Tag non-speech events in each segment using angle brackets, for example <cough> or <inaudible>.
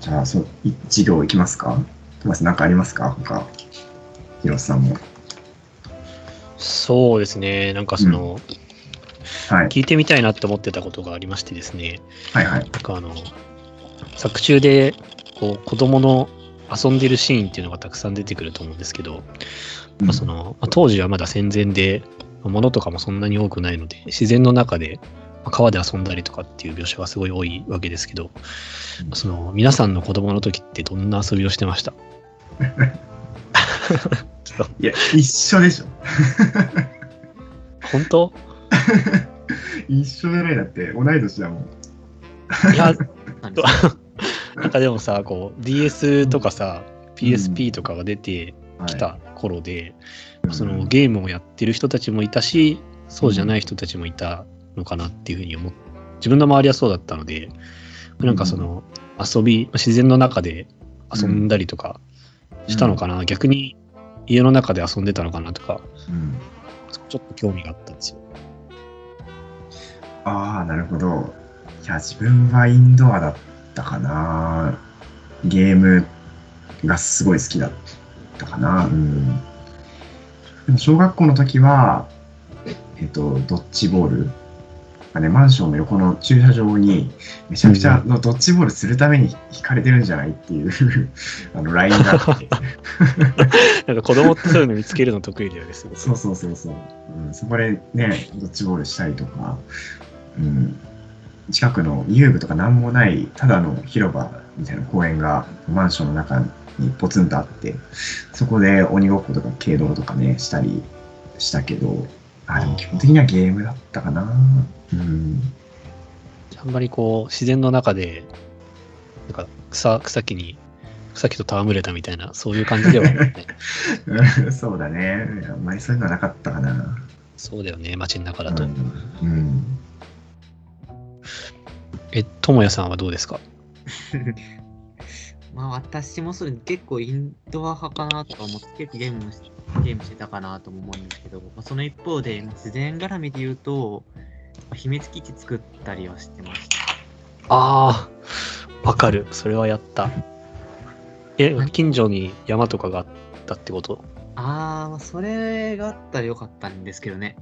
じゃあ、そう、い授業いきますか？トマス、なんかありますか？他、ヒロさんも。そうですね、なんかその、はい。聞いてみたいなって思ってたことがありましてですね、はいはい。なんかあの、作中で、こう、子供の遊んでるシーンっていうのがたくさん出てくると思うんですけど、まあ、その、まあ、当時はまだ戦前で、まあ物とかもそんなに多くないので、自然の中で、まあ川で遊んだりとかっていう描写がすごい多いわけですけど、うんその、皆さんの子供の時ってどんな遊びをしてました？<laughs> いや、一緒でしょ。<laughs> 本当？一緒じゃないだって、同い年だもん。いや、なんかでもさ、こう、DS とかさ、うん PSP とかが出てはい。きた頃で、うん。そのゲームをやってる人たちもいたし、そうじゃない人たちもいたのかなっていうふうに思っ自分の周りはそうだったので、なんかその遊び、自然の中で遊んだりとかしたのかな、逆に家の中で遊んでたのかなとか、うんちょっと興味があったんですよ。ああ、なるほど。いや、自分はインドアだったかな。ゲームがすごい好きだったかな。うん。でも小学校の時は、えっと、ドッジボール。がね、マンションの横の駐車場にめちゃくちゃのドッジボールするために引かれてるんじゃないっていう <laughs> あのラインがあって。<laughs> なんか子供ってそういうの見つけるの得意だよね、すごくそうそうそうそう、うん、そこでねドッジボールしたりとか、うん、近くの遊具とか何もないただの広場みたいな公園がマンションの中にポツンとあってそこで鬼ごっことか軽泥とかねしたりしたけどあでも基本的にはゲームだったかな。うん。あんまりこう、自然の中で、なんか草草木に、草木と戯れたみたいな、そういう感じではない、ね。<laughs> そうだね。あんまりそういうのはなかったかな。そうだよね、街の中だと。うん、うん。え、ともやさんはどうですか？<laughs> まあ私もそれ結構インドア派かなとか思って結構ゲームもしゲームしてたかなとも思うんですけど、まあ、その一方でまあ自然絡みで言うと、まあ秘密基地作ったりはしてました。ああ、わかる。それはやった。え、近所に山とかがあったってこと？ああそれがあったらよかったんですけどね。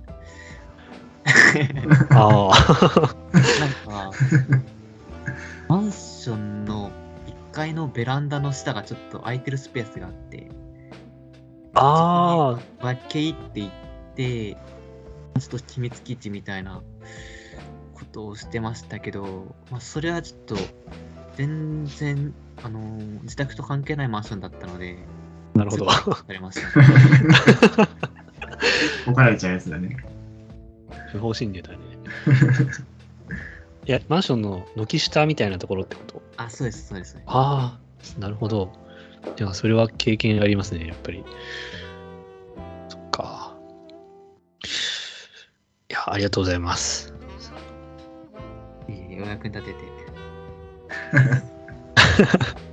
ああ。<laughs> なんか、マンションの1階のベランダの下がちょっと空いてるスペースがあって、ああ、分け入っていって、ちょっと秘密基地みたいなことをしてましたけど、まあ、それはちょっと全然、あのー自宅と関係ないマンションだったので、なるほど。されましたね。<laughs> 怒られちゃうやつだね不法侵入だね。いや、マンションの軒下みたいなところってこと？あ、そうです、そうです。そうですああ、なるほど。いや、それは経験ありますね、やっぱり。そっか。いや、ありがとうございます。えーお役に立てて。<laughs>